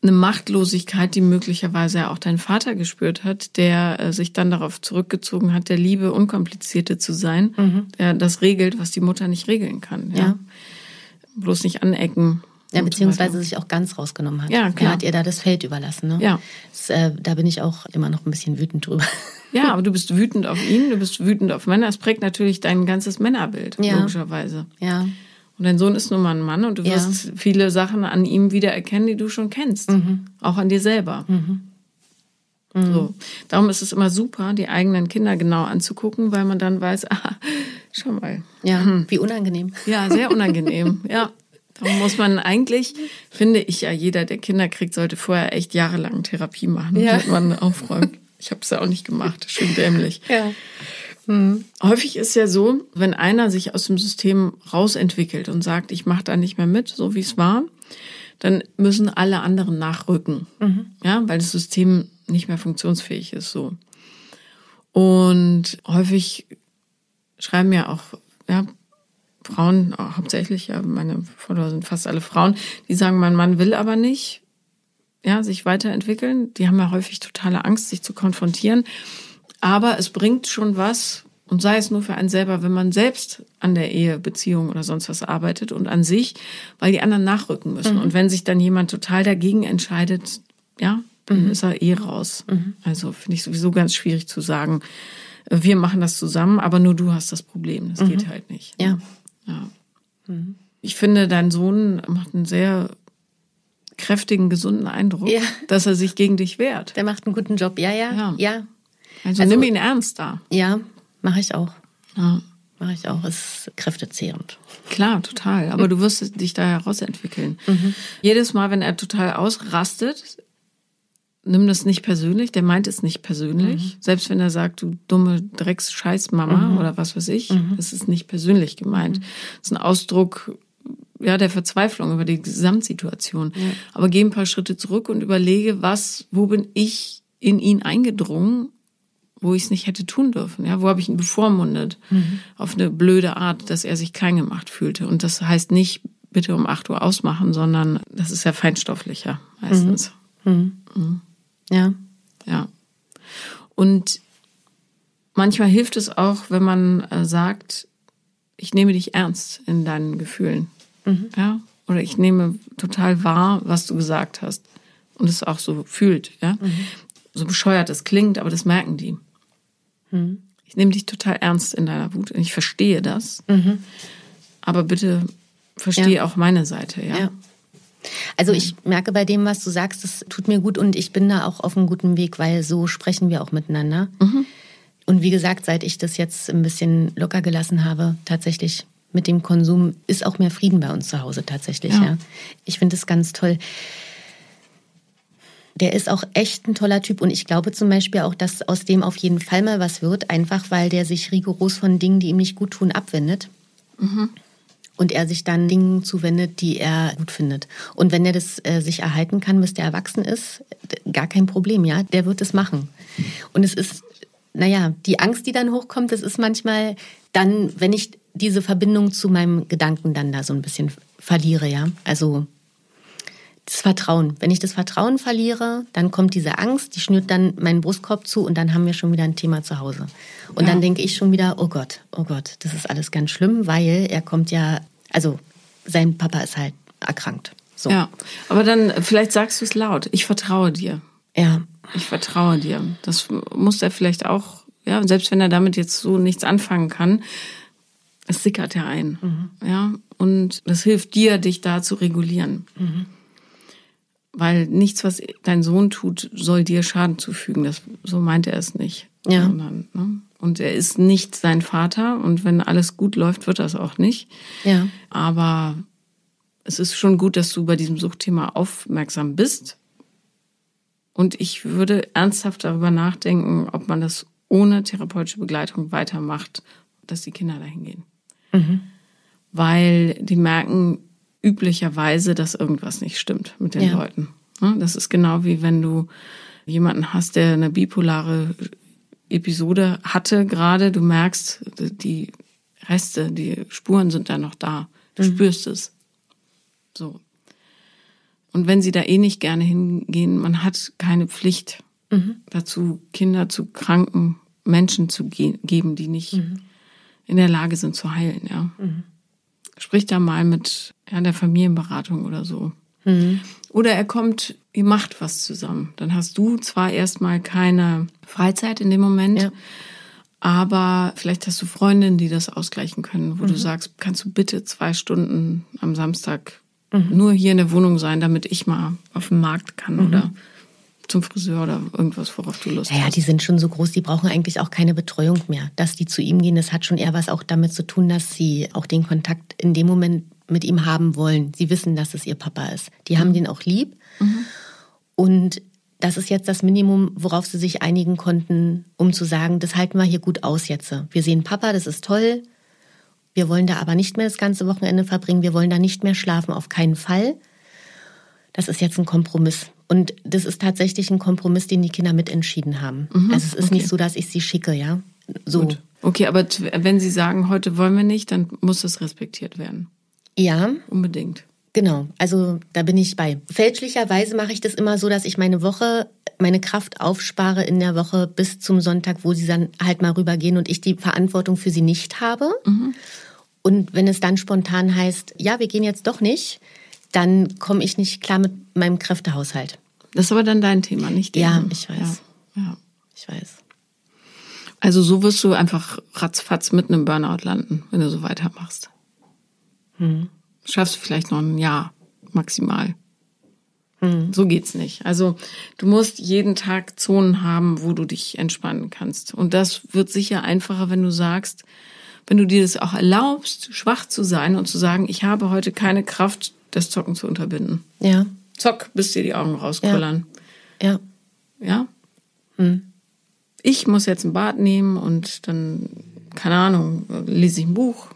eine Machtlosigkeit, die möglicherweise auch dein Vater gespürt hat, der äh, sich dann darauf zurückgezogen hat, der Liebe unkomplizierte zu sein, mhm. der das regelt, was die Mutter nicht regeln kann. Ja. ja. Bloß nicht anecken. Ja, beziehungsweise so sich auch ganz rausgenommen hat. Ja, klar. Er hat ihr da das Feld überlassen. Ne? Ja. Das, äh, da bin ich auch immer noch ein bisschen wütend drüber. *laughs* Ja, aber du bist wütend auf ihn, du bist wütend auf Männer. Es prägt natürlich dein ganzes Männerbild, ja. logischerweise. Ja. Und dein Sohn ist nun mal ein Mann und du wirst ja. viele Sachen an ihm wiedererkennen, die du schon kennst. Mhm. Auch an dir selber. Mhm. Mhm. So. Darum ist es immer super, die eigenen Kinder genau anzugucken, weil man dann weiß, *laughs* ah, schau mal. Ja, hm. wie unangenehm. Ja, sehr unangenehm. *laughs* ja. Darum muss man eigentlich, finde ich ja, jeder, der Kinder kriegt, sollte vorher echt jahrelang Therapie machen, ja. damit man aufräumt. Ich habe es ja auch nicht gemacht, schön dämlich. Ja. Mhm. Häufig ist ja so, wenn einer sich aus dem System rausentwickelt und sagt, ich mache da nicht mehr mit, so wie es war, dann müssen alle anderen nachrücken, mhm. ja, weil das System nicht mehr funktionsfähig ist. So und häufig schreiben ja auch ja, Frauen, hauptsächlich ja, meine Follower sind fast alle Frauen, die sagen, mein Mann will aber nicht, ja, sich weiterentwickeln. Die haben ja häufig totale Angst, sich zu konfrontieren. Aber es bringt schon was, und sei es nur für einen selber, wenn man selbst an der Ehe, Beziehung oder sonst was arbeitet und an sich, weil die anderen nachrücken müssen. Mhm. Und wenn sich dann jemand total dagegen entscheidet, ja, dann mhm. ist er eh raus. Mhm. Also finde ich sowieso ganz schwierig zu sagen, wir machen das zusammen, aber nur du hast das Problem. Das geht mhm. halt nicht. Ja. ja. Mhm. Ich finde, dein Sohn macht einen sehr kräftigen, gesunden Eindruck, ja. dass er sich gegen dich wehrt. Der macht einen guten Job, ja, ja. ja. ja. Also, also nimm ihn ernst da. Ja, mache ich auch. Ja. Mache ich auch. Es ist kräftezehrend. Klar, total. Aber du wirst dich da herausentwickeln. Mhm. Jedes Mal, wenn er total ausrastet, nimm das nicht persönlich. Der meint es nicht persönlich. Mhm. Selbst wenn er sagt, du dumme Drecks-Scheiß-Mama mhm. oder was weiß ich, mhm. das ist nicht persönlich gemeint. Das mhm. ist ein Ausdruck ja, der Verzweiflung über die Gesamtsituation. Ja. Aber geh ein paar Schritte zurück und überlege, was, wo bin ich in ihn eingedrungen wo ich es nicht hätte tun dürfen. Ja, wo habe ich ihn bevormundet mhm. auf eine blöde Art, dass er sich klein gemacht fühlte. Und das heißt nicht bitte um 8 Uhr ausmachen, sondern das ist ja feinstofflicher meistens. Mhm. Mhm. mhm. Ja. Ja. Und manchmal hilft es auch, wenn man äh, sagt, ich nehme dich ernst in deinen Gefühlen. Mhm. Ja. Oder ich nehme total wahr, was du gesagt hast. Und es auch so fühlt, ja. Mhm. So bescheuert es klingt, aber das merken die. Mhm. Ich nehme dich total ernst in deiner Wut. Ich verstehe das. Mhm. Aber bitte verstehe ja. auch meine Seite, ja. ja. Also ich merke bei dem, was du sagst, das tut mir gut und ich bin da auch auf einem guten Weg, weil so sprechen wir auch miteinander. Mhm. Und wie gesagt, seit ich das jetzt ein bisschen locker gelassen habe, tatsächlich mit dem Konsum, ist auch mehr Frieden bei uns zu Hause tatsächlich. Ja. ja. Ich finde es ganz toll der ist auch echt ein toller Typ. Und ich glaube zum Beispiel auch, dass aus dem auf jeden Fall mal was wird, einfach weil der sich rigoros von Dingen, die ihm nicht gut tun, abwendet. Mhm. Und er sich dann Dingen zuwendet, die er gut findet. Und wenn er das äh, sich erhalten kann, bis der erwachsen ist, gar kein Problem, ja. Der wird es machen. Und es ist, naja, die Angst, die dann hochkommt, das ist manchmal dann, wenn ich diese Verbindung zu meinem Gedanken dann da so ein bisschen verliere, ja. Also das Vertrauen. Wenn ich das Vertrauen verliere, dann kommt diese Angst, die schnürt dann meinen Brustkorb zu und dann haben wir schon wieder ein Thema zu Hause. Und ja. dann denke ich schon wieder, oh Gott, oh Gott, das ist alles ganz schlimm, weil er kommt ja, also sein Papa ist halt erkrankt. So. Ja, aber dann vielleicht sagst du es laut. Ich vertraue dir. Ja. Ich vertraue dir. Das muss er vielleicht auch, ja, selbst wenn er damit jetzt so nichts anfangen kann, es sickert ja ein. Mhm. Ja, und das hilft dir, dich da zu regulieren. Mhm weil nichts, was dein Sohn tut, soll dir Schaden zufügen. Das, so meint er es nicht. Ja. Sondern, ne? Und er ist nicht sein Vater und wenn alles gut läuft, wird das auch nicht. Ja. Aber es ist schon gut, dass du bei diesem Suchtthema aufmerksam bist. Und ich würde ernsthaft darüber nachdenken, ob man das ohne therapeutische Begleitung weitermacht, dass die Kinder dahin gehen. Weil die merken üblicherweise, dass irgendwas nicht stimmt mit den Ja. Leuten. Ne? Das ist genau wie wenn du jemanden hast, der eine bipolare Episode hatte gerade, du merkst, die Reste, die Spuren sind da noch da. Du spürst es. So. Und wenn sie da eh nicht gerne hingehen, man hat keine Pflicht dazu, Kinder zu kranken Menschen zu ge geben, die nicht in der Lage sind zu heilen, ja. Sprich da mal mit ja, der Familienberatung oder so. Oder er kommt, ihr macht was zusammen. Dann hast du zwar erstmal keine Freizeit in dem Moment, Ja. aber vielleicht hast du Freundinnen, die das ausgleichen können, wo du sagst, kannst du bitte zwei Stunden am Samstag nur hier in der Wohnung sein, damit ich mal auf den Markt kann oder zum Friseur oder irgendwas, worauf du Lust Naja, hast. die sind schon so groß, die brauchen eigentlich auch keine Betreuung mehr. Dass die zu ihm gehen, das hat schon eher was auch damit zu tun, dass sie auch den Kontakt in dem Moment mit ihm haben wollen. Sie wissen, dass es ihr Papa ist. Die haben den auch lieb. Und das ist jetzt das Minimum, worauf sie sich einigen konnten, um zu sagen, das halten wir hier gut aus jetzt. Wir sehen Papa, das ist toll. Wir wollen da aber nicht mehr das ganze Wochenende verbringen. Wir wollen da nicht mehr schlafen, auf keinen Fall. Das ist jetzt ein Kompromiss. Und das ist tatsächlich ein Kompromiss, den die Kinder mitentschieden haben. also es ist okay. nicht so, dass ich sie schicke, ja. So. Gut. Okay, aber wenn sie sagen, heute wollen wir nicht, dann muss das respektiert werden. Ja, Unbedingt. genau. Also da bin ich bei. Fälschlicherweise mache ich das immer so, dass ich meine Woche, meine Kraft aufspare in der Woche bis zum Sonntag, wo sie dann halt mal rübergehen und ich die Verantwortung für sie nicht habe. Und wenn es dann spontan heißt, ja, wir gehen jetzt doch nicht, dann komme ich nicht klar mit meinem Kräftehaushalt. Das ist aber dann dein Thema, nicht Ja, deren. ich weiß. Ja, ja. Ich weiß. Also so wirst du einfach ratzfatz mitten im Burnout landen, wenn du so weitermachst. Schaffst du vielleicht noch ein Jahr maximal. So geht's nicht. Also du musst jeden Tag Zonen haben, wo du dich entspannen kannst. Und das wird sicher einfacher, wenn du sagst, wenn du dir das auch erlaubst, schwach zu sein und zu sagen, ich habe heute keine Kraft, das Zocken zu unterbinden. Ja, Zock, bis dir die Augen rauskullern. ja. Ja? Ich muss jetzt ein Bad nehmen und dann, keine Ahnung, lese ich ein Buch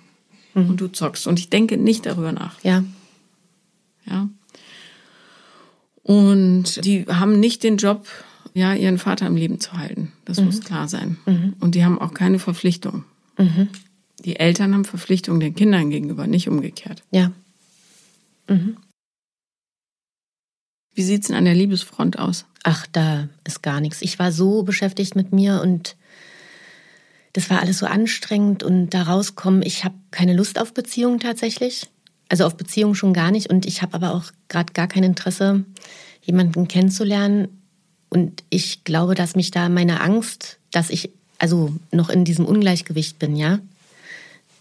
und du zockst. Und ich denke nicht darüber nach. Ja, Ja? Und die haben nicht den Job, ja, ihren Vater am Leben zu halten. Das muss klar sein. Und die haben auch keine Verpflichtung. Die Eltern haben Verpflichtungen den Kindern gegenüber, nicht umgekehrt. ja. Wie sieht's denn an der Liebesfront aus? Ach, da ist gar nichts. Ich war so beschäftigt mit mir und das war alles so anstrengend und da rauskommen, ich habe keine Lust auf Beziehungen tatsächlich. Also auf Beziehungen schon gar nicht und ich habe aber auch gerade gar kein Interesse, jemanden kennenzulernen. Und ich glaube, dass mich da meine Angst, dass ich also noch in diesem Ungleichgewicht bin, ja,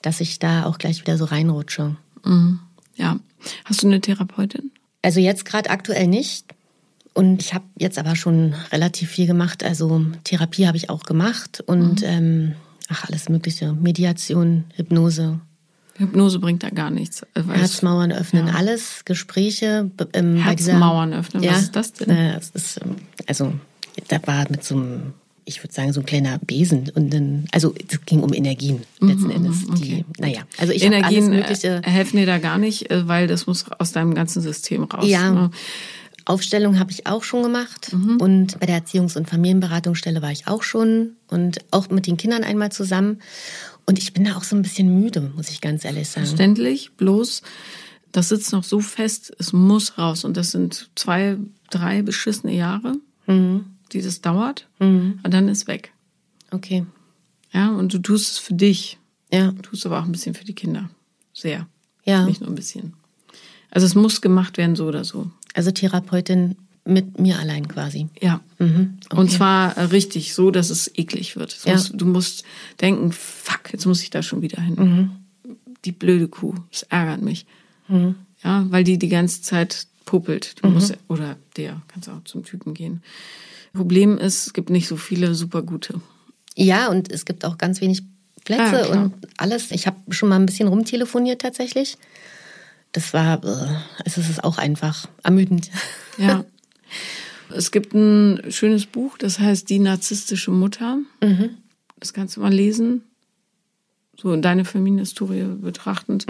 dass ich da auch gleich wieder so reinrutsche. Ja. Hast du eine Therapeutin? Also jetzt gerade aktuell nicht. Und ich habe jetzt aber schon relativ viel gemacht. Also Therapie habe ich auch gemacht und ähm, ach alles Mögliche, Mediation, Hypnose, Hypnose bringt da gar nichts. äh, Herzmauern öffnen, Ja. alles Gespräche. Ähm, Herzmauern öffnen, was ist das denn? Äh, es ist, ähm, also da war mit so einem, ich würde sagen so ein kleiner Besen und dann, also es ging um Energien letzten Endes. Die, Mhm, okay, naja, also ich habe alles Energien Mögliche. äh, helfen dir da gar nicht, äh, weil das muss aus deinem ganzen System raus. Ja. ne? Aufstellung habe ich auch schon gemacht Mhm. und bei der Erziehungs- und Familienberatungsstelle war ich auch schon und auch mit den Kindern einmal zusammen. Und ich bin da auch so ein bisschen müde, muss ich ganz ehrlich sagen. Verständlich, bloß das sitzt noch so fest, es muss raus. Und das sind zwei, drei beschissene Jahre, Mhm. Die das dauert. Und dann ist weg. Okay. Ja, und du tust es für dich. Ja, Du tust aber auch ein bisschen für die Kinder. Sehr. ja. Nicht nur ein bisschen. Also es muss gemacht werden, so oder so. Also Therapeutin mit mir allein quasi. Ja. Mhm. Und zwar äh, richtig, so dass es eklig wird. Es Ja. muss, du musst denken, fuck, jetzt muss ich da schon wieder hin. Mhm. Die blöde Kuh, das ärgert mich. Ja, weil die die ganze Zeit popelt. Du musst, oder der, kannst auch zum Typen gehen. Problem ist, es gibt nicht so viele super gute. Ja, und es gibt auch ganz wenig Plätze Ah, und alles. Ich habe schon mal ein bisschen rumtelefoniert tatsächlich. Das war, äh, es ist auch einfach ermüdend. *laughs* Ja. es gibt ein schönes Buch, das heißt Die narzisstische Mutter. Das kannst du mal lesen. So deine Familienhistorie betrachtend.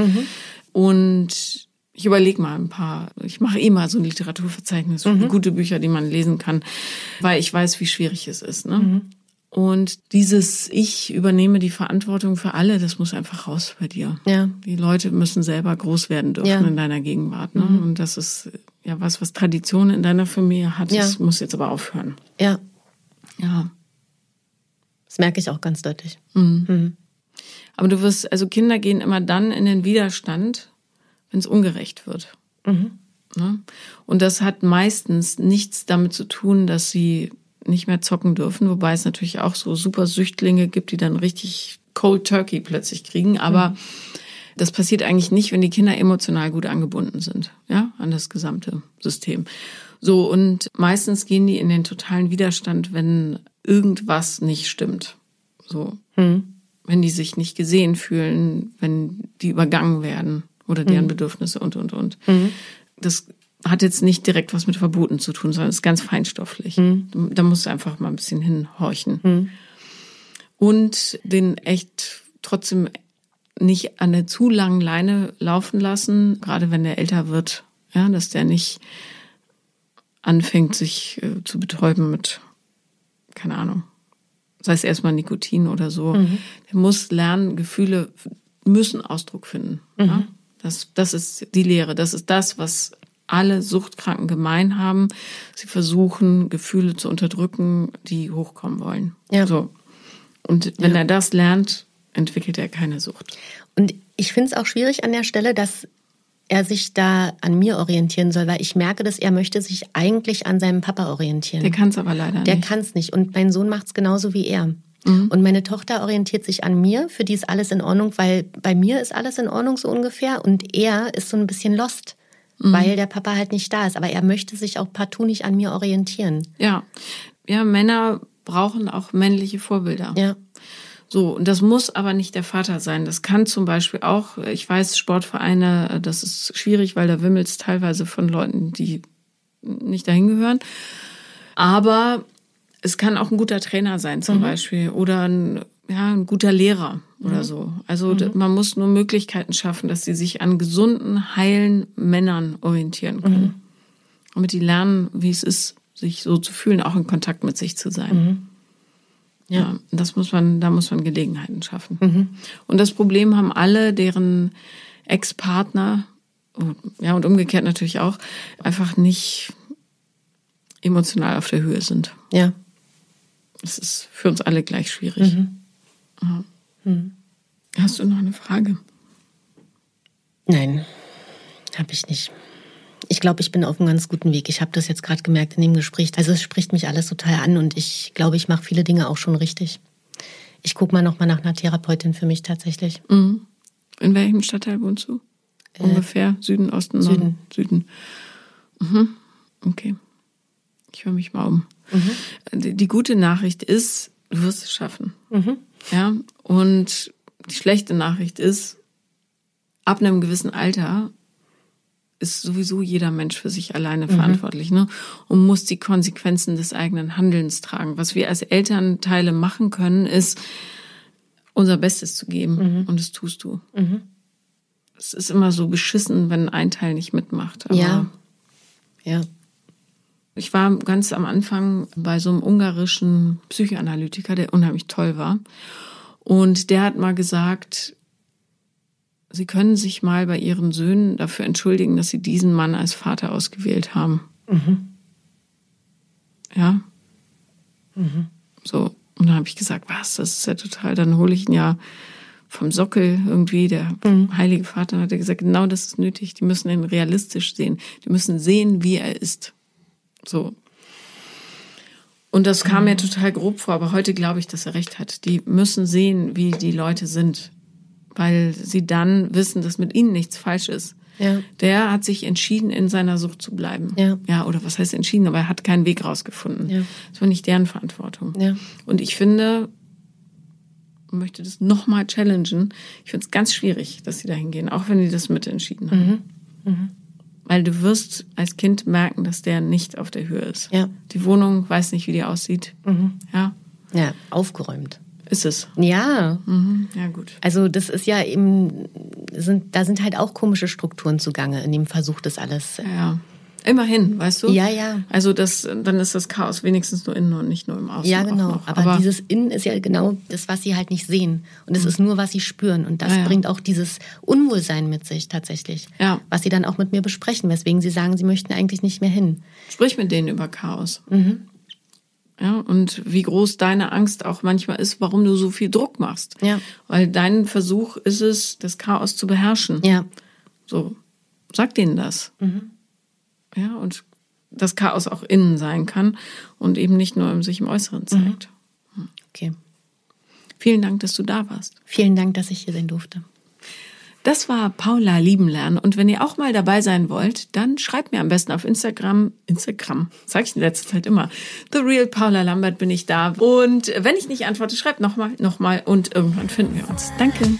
Und ich überlege mal ein paar, ich mache eh mal so ein Literaturverzeichnis für gute Bücher, die man lesen kann, weil ich weiß, wie schwierig es ist. Ne? Und dieses Ich übernehme die Verantwortung für alle, das muss einfach raus bei dir. Ja. Die Leute müssen selber groß werden dürfen Ja. Mhm. in deiner Gegenwart. Ne? Und das ist ja was, was Tradition in deiner Familie hat. Ja. Das muss jetzt aber aufhören. Ja, Ja. das merke ich auch ganz deutlich. Aber du wirst, also Kinder gehen immer dann in den Widerstand, wenn es ungerecht wird. Ne? Und das hat meistens nichts damit zu tun, dass sie nicht mehr zocken dürfen, wobei es natürlich auch so super Süchtlinge gibt, die dann richtig Cold Turkey plötzlich kriegen. Aber das passiert eigentlich nicht, wenn die Kinder emotional gut angebunden sind, ja, an das gesamte System. So, und meistens gehen die in den totalen Widerstand, wenn irgendwas nicht stimmt. So. Wenn die sich nicht gesehen fühlen, wenn die übergangen werden oder deren Bedürfnisse und, und, und. Das hat jetzt nicht direkt was mit Verboten zu tun, sondern ist ganz feinstofflich. Da musst du einfach mal ein bisschen hinhorchen. Und den echt trotzdem nicht an der zu langen Leine laufen lassen, gerade wenn der älter wird, ja, dass der nicht anfängt, sich äh, zu betäuben mit, keine Ahnung, sei es erstmal Nikotin oder so. Der muss lernen, Gefühle müssen Ausdruck finden. Ja? Das, das ist die Lehre. Das ist das, was alle Suchtkranken gemein haben. Sie versuchen, Gefühle zu unterdrücken, die hochkommen wollen. Ja. So. Und wenn er das lernt, entwickelt er keine Sucht. Und ich finde es auch schwierig an der Stelle, dass er sich da an mir orientieren soll, weil ich merke, dass er möchte sich eigentlich an seinem Papa orientieren. Der kann es aber leider Der nicht. kann es nicht. Und mein Sohn macht es genauso wie er. Und meine Tochter orientiert sich an mir, für die ist alles in Ordnung, weil bei mir ist alles in Ordnung so ungefähr. Und er ist so ein bisschen lost, weil der Papa halt nicht da ist. Aber er möchte sich auch partout nicht an mir orientieren. Ja. Ja, Männer brauchen auch männliche Vorbilder. Ja. So, und das muss aber nicht der Vater sein. Das kann zum Beispiel auch, ich weiß, Sportvereine, das ist schwierig, weil da wimmelt es teilweise von Leuten, die nicht dahin gehören. Aber es kann auch ein guter Trainer sein, zum Beispiel, oder ein, ja, ein guter Lehrer oder so. Also d- man muss nur Möglichkeiten schaffen, dass sie sich an gesunden, heilen Männern orientieren können. Damit die lernen, wie es ist, sich so zu fühlen, auch in Kontakt mit sich zu sein. Ja, das muss man, da muss man Gelegenheiten schaffen. Und das Problem haben alle, deren Ex-Partner, und- ja, und umgekehrt natürlich auch, einfach nicht emotional auf der Höhe sind. Ja. Das ist für uns alle gleich schwierig. Ja. Hast du noch eine Frage? Nein, habe ich nicht. Ich glaube, ich bin auf einem ganz guten Weg. Ich habe das jetzt gerade gemerkt in dem Gespräch. Also es spricht mich alles total an und ich glaube, ich mache viele Dinge auch schon richtig. Ich gucke mal noch mal nach einer Therapeutin für mich tatsächlich. In welchem Stadtteil wohnst du? Ungefähr Süden, Osten, Norden? Süden. Mhm. Okay. Ich höre mich mal um. Die, die gute Nachricht ist, du wirst es schaffen. Ja. Und die schlechte Nachricht ist, ab einem gewissen Alter ist sowieso jeder Mensch für sich alleine verantwortlich, ne? Und muss die Konsequenzen des eigenen Handelns tragen. Was wir als Elternteile machen können, ist unser Bestes zu geben. Und das tust du. Es ist immer so beschissen, wenn ein Teil nicht mitmacht. Ja. Ja. Ich war ganz am Anfang bei so einem ungarischen Psychoanalytiker, der unheimlich toll war. Und der hat mal gesagt, Sie können sich mal bei Ihren Söhnen dafür entschuldigen, dass Sie diesen Mann als Vater ausgewählt haben. Ja. So. Und dann habe ich gesagt, was, das ist ja total, dann hole ich ihn ja vom Sockel irgendwie, der heilige Vater hat er gesagt, genau das ist nötig. Die müssen ihn realistisch sehen. Die müssen sehen, wie er ist. So. Und das kam mir total grob vor, aber heute glaube ich, dass er recht hat. Die müssen sehen, wie die Leute sind, weil sie dann wissen, dass mit ihnen nichts falsch ist. Ja. Der hat sich entschieden, in seiner Sucht zu bleiben. Ja. Ja, oder was heißt entschieden, aber er hat keinen Weg rausgefunden. Ja. Das war nicht deren Verantwortung. Ja. Und ich finde, ich möchte das nochmal challengen. Ich finde es ganz schwierig, dass sie da hingehen, auch wenn die das mitentschieden haben. Mhm. Weil du wirst als Kind merken, dass der nicht auf der Höhe ist. Ja. Die Wohnung weiß nicht, wie die aussieht. Ja, Ja, aufgeräumt. ist es. Ja, Mhm. Ja, gut. also das ist ja eben, sind, da sind halt auch komische Strukturen zugange in dem Versuch, das alles. Ja. Immerhin, weißt du? Ja, ja. Also das, dann ist das Chaos wenigstens nur innen und nicht nur im Außen. Ja, genau. noch. Aber, dieses Innen ist ja genau das, was sie halt nicht sehen. Und es ist nur, was sie spüren. Und das Mhm. Ja, ja. bringt auch dieses Unwohlsein mit sich tatsächlich. Ja. Was sie dann auch mit mir besprechen, weswegen sie sagen, sie möchten eigentlich nicht mehr hin. Sprich mit denen über Chaos. Mhm. Ja, und wie groß deine Angst auch manchmal ist, warum du so viel Druck machst. Ja. Weil dein Versuch ist es, das Chaos zu beherrschen. Ja. So, sag denen das. Mhm. Ja, und das Chaos auch innen sein kann und eben nicht nur sich im Äußeren zeigt. Okay. Vielen Dank, dass du da warst. Vielen Dank, dass ich hier sein durfte. Das war Paula Liebenlernen. Und wenn ihr auch mal dabei sein wollt, dann schreibt mir am besten auf Instagram, Instagram, sag ich in letzter Zeit immer, The Real Paula Lambert bin ich da. Und wenn ich nicht antworte, schreibt nochmal, nochmal und irgendwann finden wir uns. Danke.